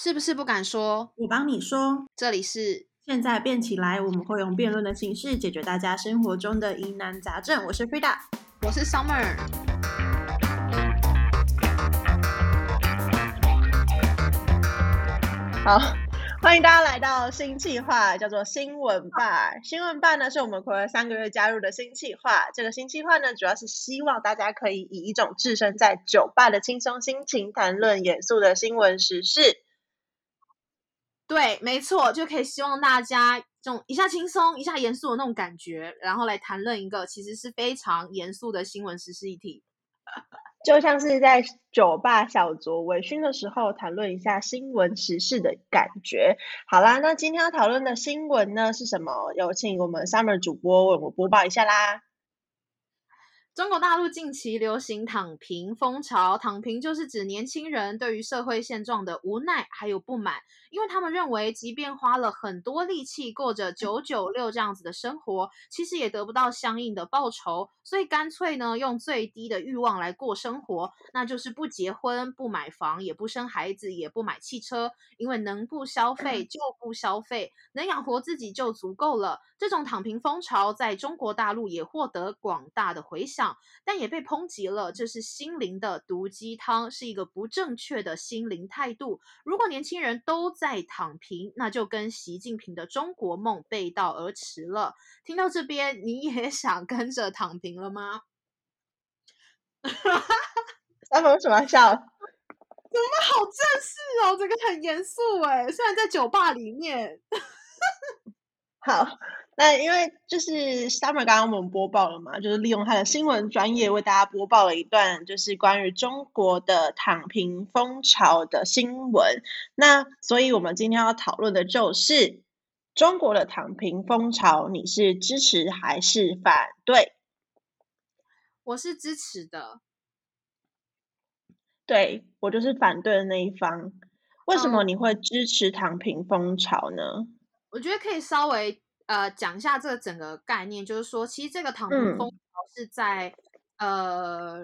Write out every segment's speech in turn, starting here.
是不是不敢说？我帮你说。这里是现在变起来，我们会用辩论的形式解决大家生活中的疑难杂症。我是 Frida，我是 Summer。好，欢迎大家来到新计划，叫做新闻吧。新闻吧呢，是我们快了三个月加入的新计划。这个新计划呢，主要是希望大家可以以一种置身在酒吧的轻松心情，谈论严肃的新闻时事。对，没错，就可以希望大家这种一下轻松、一下严肃的那种感觉，然后来谈论一个其实是非常严肃的新闻时事议题，就像是在酒吧小酌微醺的时候谈论一下新闻时事的感觉。好啦，那今天要讨论的新闻呢是什么？有请我们 Summer 主播为我播报一下啦。中国大陆近期流行躺平风潮，躺平就是指年轻人对于社会现状的无奈还有不满，因为他们认为，即便花了很多力气过着九九六这样子的生活，其实也得不到相应的报酬，所以干脆呢，用最低的欲望来过生活，那就是不结婚、不买房、也不生孩子、也不买汽车，因为能不消费就不消费，能养活自己就足够了。这种躺平风潮在中国大陆也获得广大的回响。但也被抨击了，这是心灵的毒鸡汤，是一个不正确的心灵态度。如果年轻人都在躺平，那就跟习近平的中国梦背道而驰了。听到这边，你也 想跟着躺平了吗？他们为什么笑？怎么好正式哦？这个很严肃哎，虽然在酒吧里面。好。那因为就是 Summer 刚刚我们播报了嘛，就是利用他的新闻专业为大家播报了一段，就是关于中国的躺平风潮的新闻。那所以我们今天要讨论的就是中国的躺平风潮，你是支持还是反对？我是支持的。对我就是反对的那一方。为什么你会支持躺平风潮呢？我觉得可以稍微。呃，讲一下这个整个概念，就是说，其实这个躺平风潮是在呃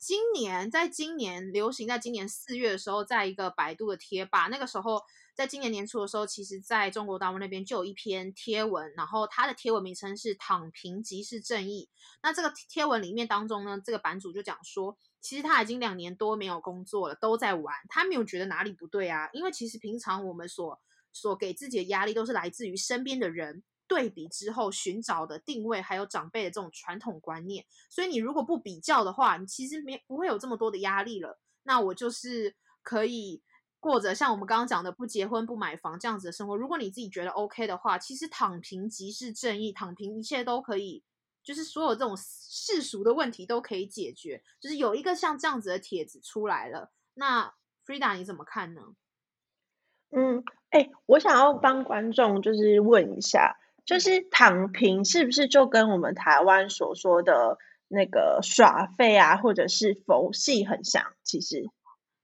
今年，在今年流行，在今年四月的时候，在一个百度的贴吧，那个时候，在今年年初的时候，其实在中国大陆那边就有一篇贴文，然后它的贴文名称是“躺平即是正义”。那这个贴文里面当中呢，这个版主就讲说，其实他已经两年多没有工作了，都在玩，他没有觉得哪里不对啊，因为其实平常我们所所给自己的压力都是来自于身边的人对比之后寻找的定位，还有长辈的这种传统观念。所以你如果不比较的话，你其实没不会有这么多的压力了。那我就是可以过着像我们刚刚讲的不结婚不买房这样子的生活。如果你自己觉得 OK 的话，其实躺平即是正义，躺平一切都可以，就是所有这种世俗的问题都可以解决。就是有一个像这样子的帖子出来了，那 Frida 你怎么看呢？嗯。哎，我想要帮观众就是问一下，就是躺平是不是就跟我们台湾所说的那个耍废啊，或者是佛系很像？其实，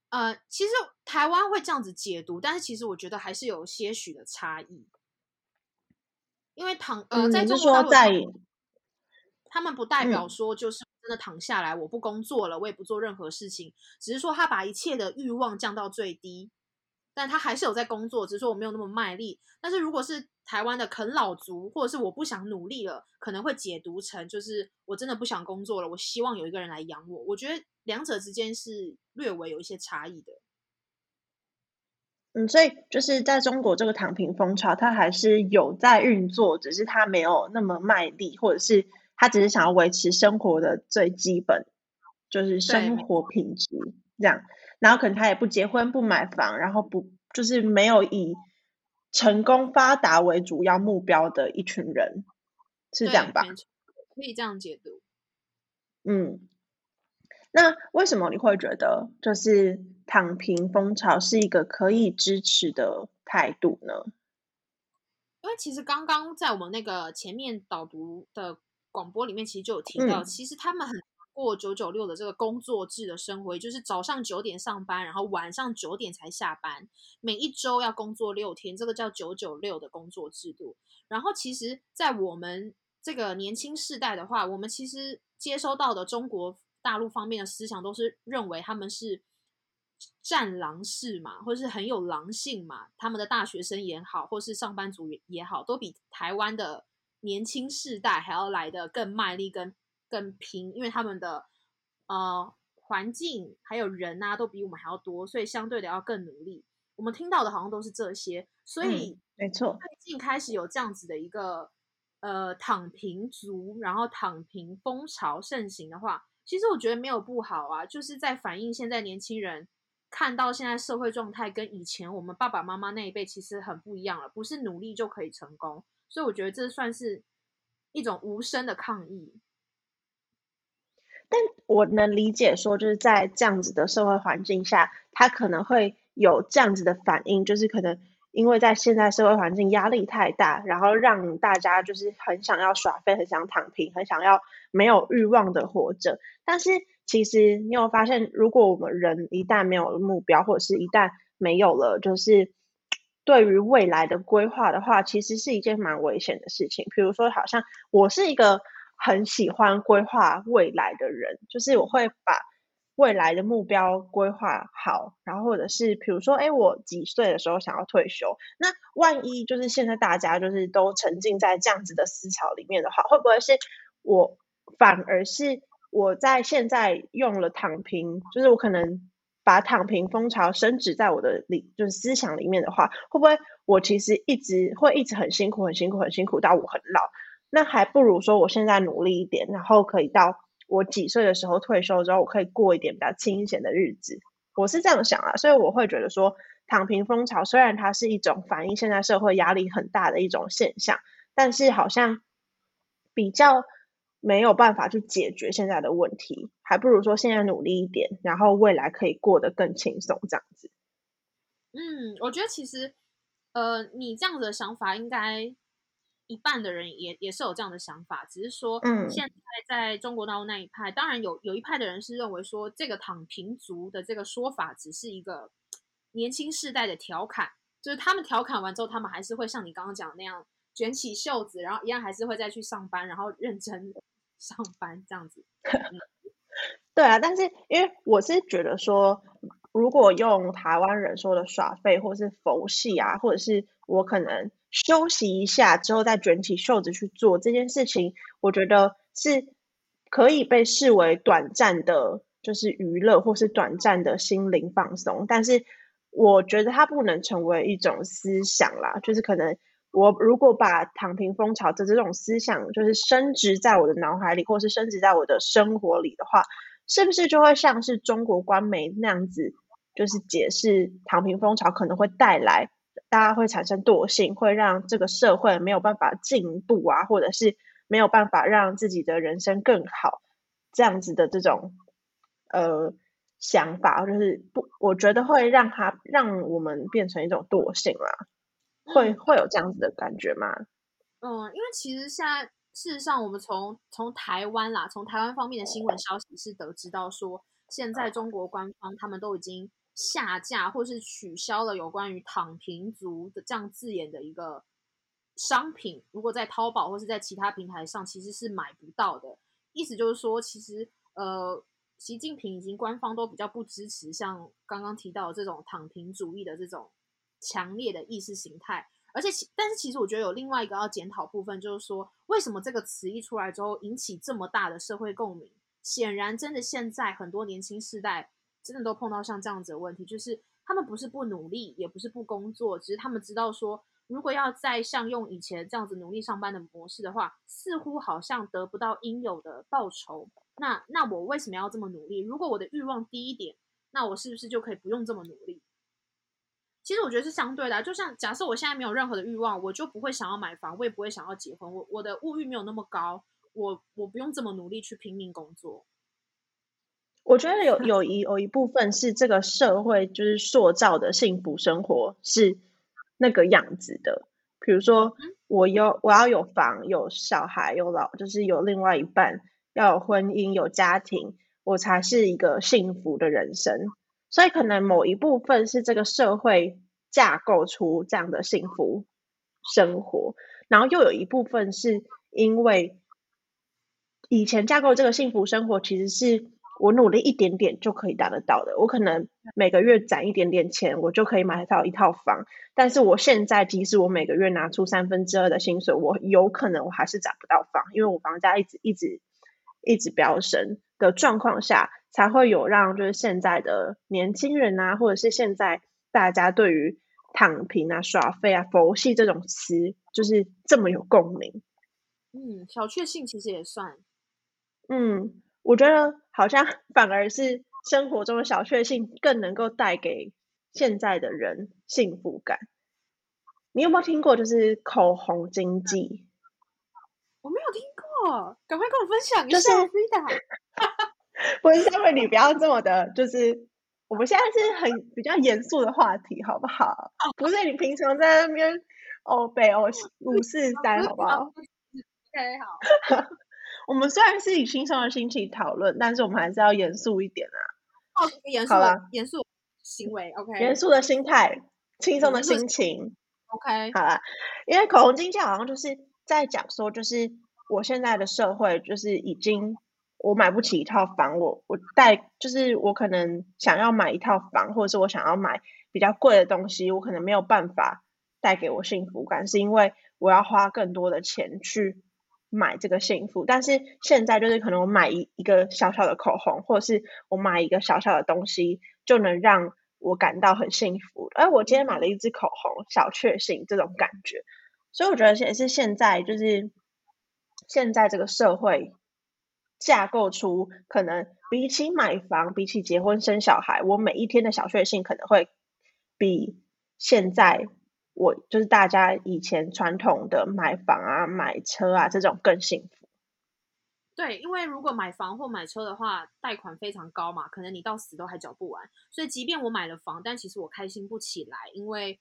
呃，其实台湾会这样子解读，但是其实我觉得还是有些许的差异，因为躺呃，在中国在他们不代表说就是真的躺下来，我不工作了，我也不做任何事情，只是说他把一切的欲望降到最低。但他还是有在工作，只是说我没有那么卖力。但是如果是台湾的啃老族，或者是我不想努力了，可能会解读成就是我真的不想工作了，我希望有一个人来养我。我觉得两者之间是略微有一些差异的。嗯，所以就是在中国这个躺平风潮，它还是有在运作，只是它没有那么卖力，或者是他只是想要维持生活的最基本，就是生活品质这样。然后可能他也不结婚不买房，然后不就是没有以成功发达为主要目标的一群人，是这样吧？可以这样解读。嗯，那为什么你会觉得就是躺平风潮是一个可以支持的态度呢？因为其实刚刚在我们那个前面导读的广播里面，其实就有提到，其实他们很。过九九六的这个工作制的生活，就是早上九点上班，然后晚上九点才下班，每一周要工作六天，这个叫九九六的工作制度。然后，其实，在我们这个年轻世代的话，我们其实接收到的中国大陆方面的思想，都是认为他们是战狼式嘛，或者是很有狼性嘛，他们的大学生也好，或是上班族也也好，都比台湾的年轻世代还要来的更卖力、更更拼，因为他们的呃环境还有人啊，都比我们还要多，所以相对的要更努力。我们听到的好像都是这些，所以没错，最近开始有这样子的一个呃躺平族，然后躺平风潮盛行的话，其实我觉得没有不好啊，就是在反映现在年轻人。看到现在社会状态跟以前我们爸爸妈妈那一辈其实很不一样了，不是努力就可以成功，所以我觉得这算是一种无声的抗议。但我能理解说，就是在这样子的社会环境下，他可能会有这样子的反应，就是可能因为在现在社会环境压力太大，然后让大家就是很想要耍废，很想躺平，很想要没有欲望的活着，但是。其实你有发现，如果我们人一旦没有了目标，或者是一旦没有了就是对于未来的规划的话，其实是一件蛮危险的事情。比如说，好像我是一个很喜欢规划未来的人，就是我会把未来的目标规划好，然后或者是比如说，哎，我几岁的时候想要退休，那万一就是现在大家就是都沉浸在这样子的思潮里面的话，会不会是我反而是？我在现在用了躺平，就是我可能把躺平风潮升值在我的里，就是思想里面的话，会不会我其实一直会一直很辛苦、很辛苦、很辛苦到我很老？那还不如说我现在努力一点，然后可以到我几岁的时候退休之后，我可以过一点比较清闲的日子。我是这样想啊，所以我会觉得说，躺平风潮虽然它是一种反映现在社会压力很大的一种现象，但是好像比较。没有办法去解决现在的问题，还不如说现在努力一点，然后未来可以过得更轻松这样子。嗯，我觉得其实，呃，你这样子的想法，应该一半的人也也是有这样的想法，只是说，嗯，现在在中国大陆那一派，当然有有一派的人是认为说，这个躺平族的这个说法只是一个年轻世代的调侃，就是他们调侃完之后，他们还是会像你刚刚讲那样卷起袖子，然后一样还是会再去上班，然后认真。上班这样子，对啊，但是因为我是觉得说，如果用台湾人说的耍废或是佛系啊，或者是我可能休息一下之后再卷起袖子去做这件事情，我觉得是可以被视为短暂的，就是娱乐或是短暂的心灵放松，但是我觉得它不能成为一种思想啦，就是可能。我如果把躺平风潮的这种思想，就是升值在我的脑海里，或是升值在我的生活里的话，是不是就会像是中国官媒那样子，就是解释躺平风潮可能会带来大家会产生惰性，会让这个社会没有办法进步啊，或者是没有办法让自己的人生更好，这样子的这种呃想法，就是不，我觉得会让他让我们变成一种惰性啦。会会有这样子的感觉吗？嗯，因为其实现在事实上，我们从从台湾啦，从台湾方面的新闻消息是得知到说，现在中国官方他们都已经下架或是取消了有关于“躺平族”的这样字眼的一个商品，如果在淘宝或是在其他平台上，其实是买不到的。意思就是说，其实呃，习近平已经官方都比较不支持像刚刚提到这种躺平主义的这种。强烈的意识形态，而且其但是其实我觉得有另外一个要检讨部分，就是说为什么这个词一出来之后引起这么大的社会共鸣？显然，真的现在很多年轻世代真的都碰到像这样子的问题，就是他们不是不努力，也不是不工作，只是他们知道说，如果要再像用以前这样子努力上班的模式的话，似乎好像得不到应有的报酬。那那我为什么要这么努力？如果我的欲望低一点，那我是不是就可以不用这么努力？其实我觉得是相对的，就像假设我现在没有任何的欲望，我就不会想要买房，我也不会想要结婚，我我的物欲没有那么高，我我不用这么努力去拼命工作。我觉得有有一有一部分是这个社会就是塑造的幸福生活是那个样子的，比如说我有我要有房有小孩有老，就是有另外一半要有婚姻有家庭，我才是一个幸福的人生。所以可能某一部分是这个社会架构出这样的幸福生活，然后又有一部分是因为以前架构这个幸福生活其实是我努力一点点就可以达得到的。我可能每个月攒一点点钱，我就可以买到一套房。但是我现在，即使我每个月拿出三分之二的薪水，我有可能我还是攒不到房，因为我房价一直一直一直飙升的状况下，才会有让就是现在的年轻人啊，或者是现在大家对于躺平啊、耍废啊、佛系这种词，就是这么有共鸣。嗯，小确幸其实也算。嗯，我觉得好像 反而是生活中的小确幸更能够带给现在的人幸福感。你有没有听过就是口红经济？我没有听过，赶快跟我分享一下。就是 Frida，不是下面你不要这么的，就是我们现在是很比较严肃的话题，好不好？不是你平常在那边哦北哦五四三，好不好？OK，好。我们虽然是以轻松的心情讨论，但是我们还是要严肃一点啊。哦，严肃了，严肃行为，OK。严肃的心态，轻松的心情，OK。好啦，因为口红经济好像就是在讲说，就是我现在的社会就是已经我买不起一套房，我我带就是我可能想要买一套房，或者是我想要买比较贵的东西，我可能没有办法带给我幸福感，是因为我要花更多的钱去。买这个幸福，但是现在就是可能我买一一个小小的口红，或者是我买一个小小的东西，就能让我感到很幸福。而我今天买了一支口红，小确幸这种感觉。所以我觉得也是现在就是现在这个社会架构出，可能比起买房，比起结婚生小孩，我每一天的小确幸可能会比现在。我就是大家以前传统的买房啊、买车啊这种更幸福。对，因为如果买房或买车的话，贷款非常高嘛，可能你到死都还缴不完。所以，即便我买了房，但其实我开心不起来，因为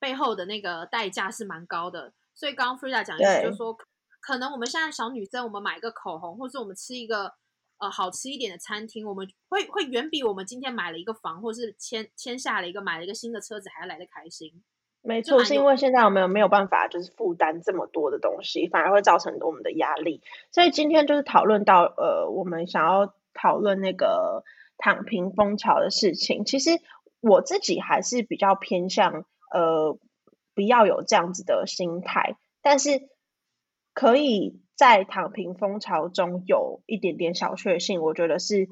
背后的那个代价是蛮高的。所以，刚刚 Frida 讲意思就是说，可能我们现在小女生，我们买一个口红，或是我们吃一个呃好吃一点的餐厅，我们会会远比我们今天买了一个房，或是签签下了一个买了一个新的车子还要来的开心。没错，是因为现在我们没有办法就是负担这么多的东西，反而会造成我们的压力。所以今天就是讨论到呃，我们想要讨论那个躺平风潮的事情。其实我自己还是比较偏向呃，不要有这样子的心态，但是可以在躺平风潮中有一点点小确幸，我觉得是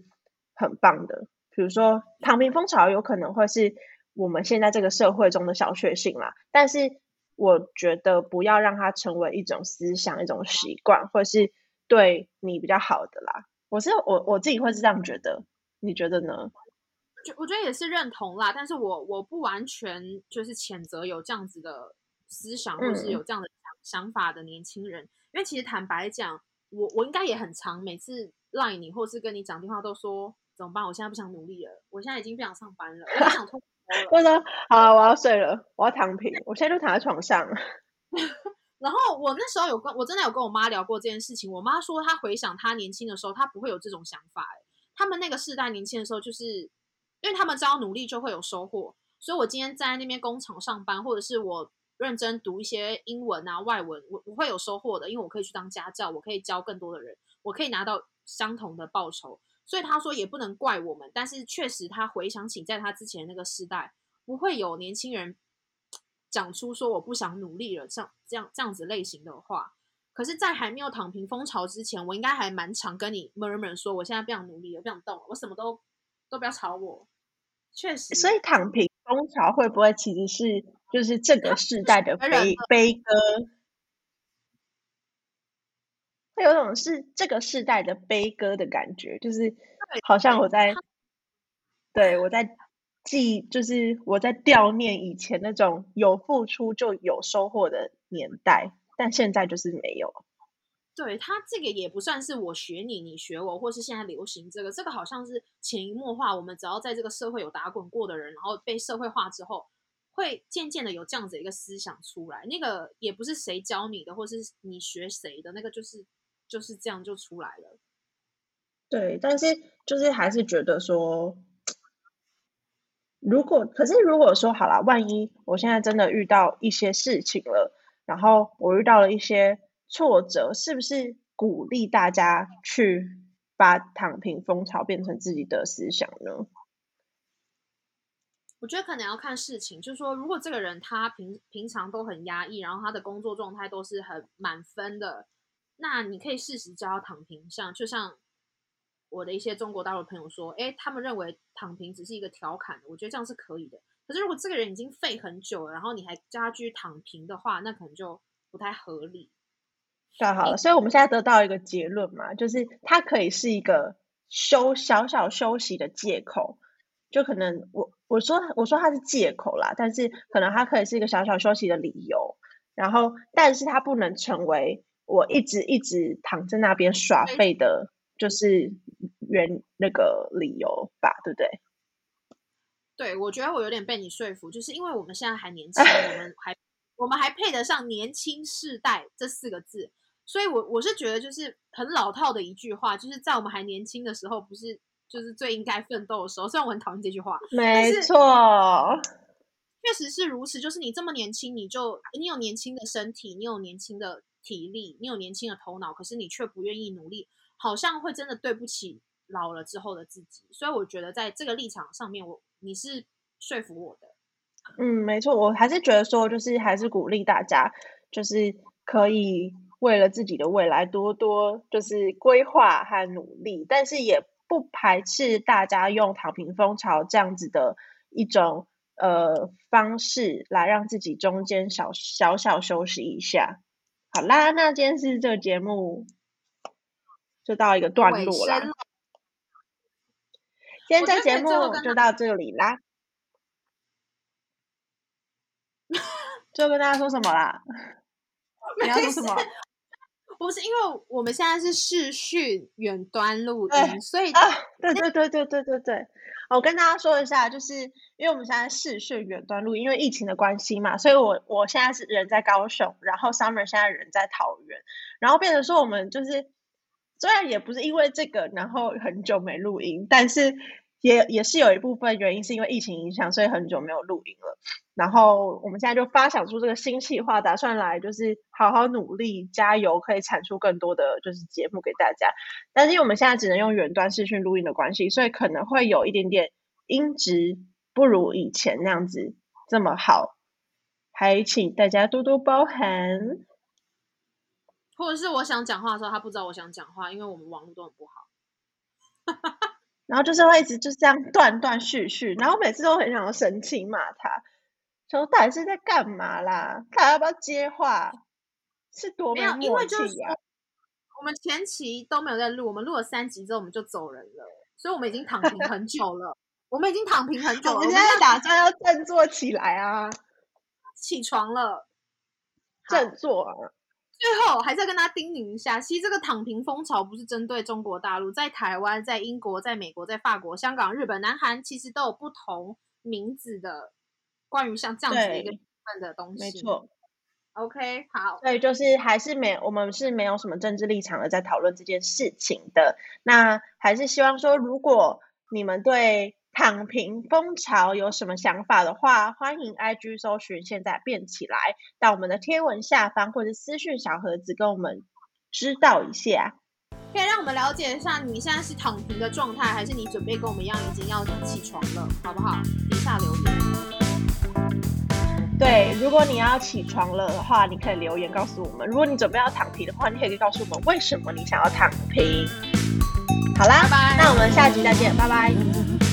很棒的。比如说躺平风潮有可能会是。我们现在这个社会中的小确幸啦，但是我觉得不要让它成为一种思想、一种习惯，或是对你比较好的啦。我是我我自己会是这样觉得，你觉得呢？就我觉得也是认同啦，但是我我不完全就是谴责有这样子的思想，或是有这样的想法的年轻人，因为其实坦白讲，我我应该也很常每次赖你，或是跟你讲电话都说怎么办？我现在不想努力了，我现在已经不想上班了，我不想 通。我说好，我要睡了，我要躺平，我现在就躺在床上。然后我那时候有跟我真的有跟我妈聊过这件事情，我妈说她回想她年轻的时候，她不会有这种想法。哎，他们那个世代年轻的时候，就是因为他们知道努力就会有收获，所以我今天在那边工厂上班，或者是我认真读一些英文啊外文，我我会有收获的，因为我可以去当家教，我可以教更多的人，我可以拿到相同的报酬。所以他说也不能怪我们，但是确实他回想起在他之前那个时代，不会有年轻人讲出说我不想努力了，像这样这样子类型的话。可是，在还没有躺平风潮之前，我应该还蛮常跟你 murmur 说，我现在不想努力了，不想动了，我什么都都不要吵我。确实，所以躺平风潮会不会其实是就是这个 时代的悲悲歌？会有种是这个世代的悲歌的感觉，就是好像我在，对我在记，就是我在悼念以前那种有付出就有收获的年代，但现在就是没有。对他这个也不算是我学你，你学我，或是现在流行这个，这个好像是潜移默化，我们只要在这个社会有打滚过的人，然后被社会化之后，会渐渐的有这样子一个思想出来。那个也不是谁教你的，或是你学谁的，那个就是。就是这样就出来了，对，但是就是还是觉得说，如果可是如果说好了，万一我现在真的遇到一些事情了，然后我遇到了一些挫折，是不是鼓励大家去把躺平风潮变成自己的思想呢？我觉得可能要看事情，就是说，如果这个人他平平常都很压抑，然后他的工作状态都是很满分的，那你可以适时教他躺平。像就像我的一些中国大陆朋友说，哎，他们认为躺平只是一个调侃，我觉得这样是可以的。可是如果这个人已经废很久了，然后你还叫他继续躺平的话，那可能就不太合理。太好了，所以我们现在得到一个结论嘛，就是它可以是一个休小小休息的借口。就可能我我说我说它是借口啦，但是可能它可以是一个小小休息的理由，然后但是它不能成为我一直一直躺在那边耍废的，就是原那个理由吧，对不对？对，我觉得我有点被你说服，就是因为我们现在还年轻，我们 还我们还配得上年轻世代这四个字，所以我我是觉得就是很老套的一句话，就是在我们还年轻的时候，不是。就是最应该奋斗的时候，虽然我很讨厌这句话，没错，确实是如此。就是你这么年轻，你就你有年轻的身体，你有年轻的体力，你有年轻的头脑，可是你却不愿意努力，好像会真的对不起老了之后的自己。所以我觉得在这个立场上面，我你是说服我的。嗯，没错，我还是觉得说，就是还是鼓励大家，就是可以为了自己的未来多多就是规划和努力，但是也。不排斥大家用躺平风潮这样子的一种呃方式来让自己中间小小小休息一下。好啦，那今天是这个节目就到一个段落啦。今天这节目就到这里啦。就跟大家说什么啦？你要说什么？不是因为我们现在是视讯远端录音，所以啊，对对对对对对对，我跟大家说一下，就是因为我们现在视讯远端录音，因为疫情的关系嘛，所以我我现在是人在高雄，然后 Summer 现在人在桃园，然后变成说我们就是虽然也不是因为这个，然后很久没录音，但是。也也是有一部分原因是因为疫情影响，所以很久没有录音了。然后我们现在就发想出这个新计划，打算来就是好好努力加油，可以产出更多的就是节目给大家。但是因为我们现在只能用远端视讯录音的关系，所以可能会有一点点音质不如以前那样子这么好，还请大家多多包涵。或者是我想讲话的时候，他不知道我想讲话，因为我们网络都很不好。然后就是会一直就这样断断续续，然后每次都很想要生气骂他，说到底是在干嘛啦？他要不要接话？是多没有默契啊！我们前期都没有在录，我们录了三集之后我们就走人了，所以我们已经躺平很久了。我们已经躺平很 久了，我们现在打算要振作起来啊！起床了，振作啊！最后还是要跟大家叮咛一下，其实这个躺平风潮不是针对中国大陆，在台湾、在英国、在美国、在法国、香港、日本、南韩，其实都有不同名字的关于像这样子的一个部分的东西。没错。OK，好。对，就是还是没我们是没有什么政治立场的在讨论这件事情的。那还是希望说，如果你们对。躺平风潮有什么想法的话，欢迎 IG 搜寻现在变起来，到我们的贴文下方或者私讯小盒子跟我们知道一下，可以让我们了解一下你现在是躺平的状态，还是你准备跟我们一样已经要起床了，好不好？底下留言。对，如果你要起床了的话，你可以留言告诉我们；如果你准备要躺平的话，你可以告诉我们为什么你想要躺平。好啦，拜拜。那我们下集再见，拜拜。